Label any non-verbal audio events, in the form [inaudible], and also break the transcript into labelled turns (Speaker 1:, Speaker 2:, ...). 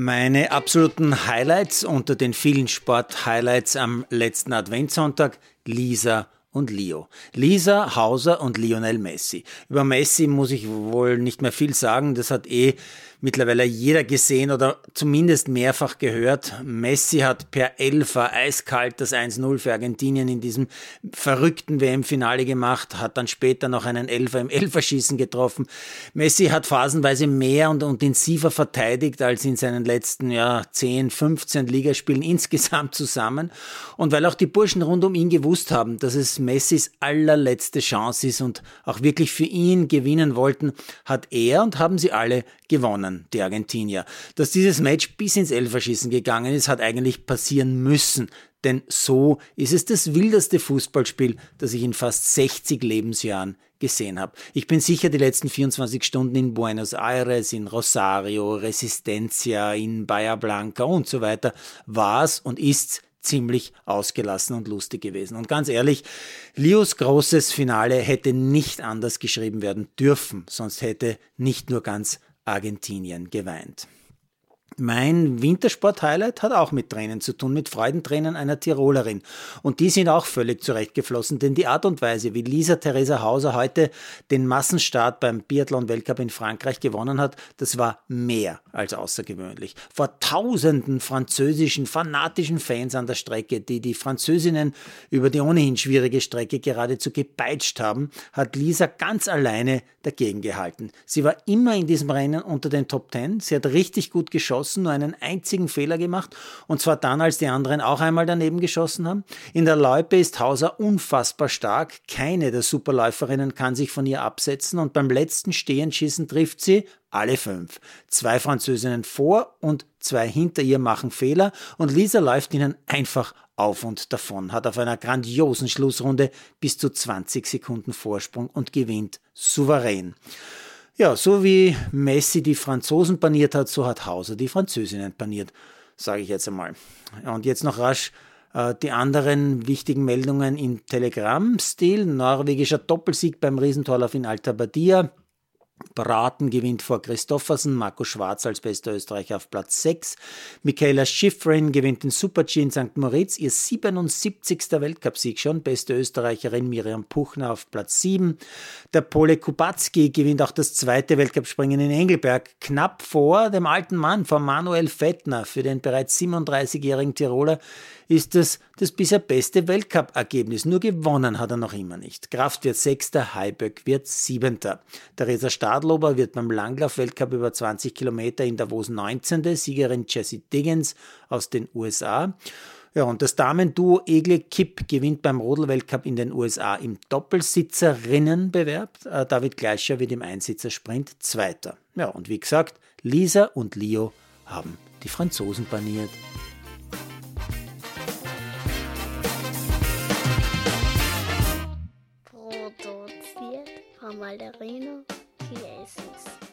Speaker 1: Meine absoluten Highlights unter den vielen Sport-Highlights am letzten Adventssonntag, Lisa und Leo. Lisa, Hauser und Lionel Messi. Über Messi muss ich wohl nicht mehr viel sagen, das hat eh mittlerweile jeder gesehen oder zumindest mehrfach gehört. Messi hat per Elfer eiskalt das 1-0 für Argentinien in diesem verrückten WM-Finale gemacht, hat dann später noch einen Elfer im Elferschießen getroffen. Messi hat phasenweise mehr und intensiver verteidigt als in seinen letzten ja, 10, 15 Ligaspielen [laughs] insgesamt zusammen. Und weil auch die Burschen rund um ihn gewusst haben, dass es Messis allerletzte Chance ist und auch wirklich für ihn gewinnen wollten, hat er und haben sie alle gewonnen, die Argentinier. Dass dieses Match bis ins Elferschießen gegangen ist, hat eigentlich passieren müssen. Denn so ist es das wildeste Fußballspiel, das ich in fast 60 Lebensjahren gesehen habe. Ich bin sicher, die letzten 24 Stunden in Buenos Aires, in Rosario, Resistencia, in Bahia Blanca und so weiter war es und ist ziemlich ausgelassen und lustig gewesen. Und ganz ehrlich, Leos großes Finale hätte nicht anders geschrieben werden dürfen, sonst hätte nicht nur ganz Argentinien geweint. Mein Wintersport-Highlight hat auch mit Tränen zu tun, mit Freudentränen einer Tirolerin. Und die sind auch völlig zurechtgeflossen, denn die Art und Weise, wie Lisa Theresa Hauser heute den Massenstart beim Biathlon-Weltcup in Frankreich gewonnen hat, das war mehr als außergewöhnlich. Vor tausenden französischen, fanatischen Fans an der Strecke, die die Französinnen über die ohnehin schwierige Strecke geradezu gepeitscht haben, hat Lisa ganz alleine dagegen gehalten. Sie war immer in diesem Rennen unter den Top Ten, sie hat richtig gut geschossen, geschossen, nur einen einzigen Fehler gemacht, und zwar dann, als die anderen auch einmal daneben geschossen haben. In der Loipe ist Hauser unfassbar stark, keine der Superläuferinnen kann sich von ihr absetzen, und beim letzten Stehenschießen trifft sie alle fünf. Zwei Französinnen vor und zwei hinter ihr machen Fehler, und Lisa läuft ihnen einfach auf und davon, hat auf einer grandiosen Schlussrunde bis zu 20 Sekunden Vorsprung und gewinnt souverän. Ja, so wie Messi die Franzosen paniert hat, so hat Hauser die Französinnen paniert, sage ich jetzt einmal. Und jetzt noch rasch äh, die anderen wichtigen Meldungen im Telegram-Stil. Norwegischer Doppelsieg beim Riesentorlauf in Alta Badia. Braten gewinnt vor Christoffersen, Marco Schwarz als bester Österreicher auf Platz 6. Michaela Schifrin gewinnt den Super-G in St. Moritz, ihr 77. Weltcupsieg schon, beste Österreicherin Miriam Puchner auf Platz 7. Der Pole Kubacki gewinnt auch das zweite Weltcupspringen in Engelberg, knapp vor dem alten Mann, vor Manuel Fettner. Für den bereits 37-jährigen Tiroler ist das das bisher beste Weltcup-Ergebnis. Nur gewonnen hat er noch immer nicht. Kraft wird Sechster, Heiböck wird Siebenter. Theresa Stadlober wird beim Langlauf-Weltcup über 20 Kilometer in Davos 19. Siegerin Jessie Diggins aus den USA. Ja, und das Damenduo Egle Kipp gewinnt beim Rodel-Weltcup in den USA im Doppelsitzerinnenbewerb. Äh, David Gleicher wird im Einsitzersprint Zweiter. Ja, und wie gesagt, Lisa und Leo haben die Franzosen paniert.
Speaker 2: Produziert von Malderino appearances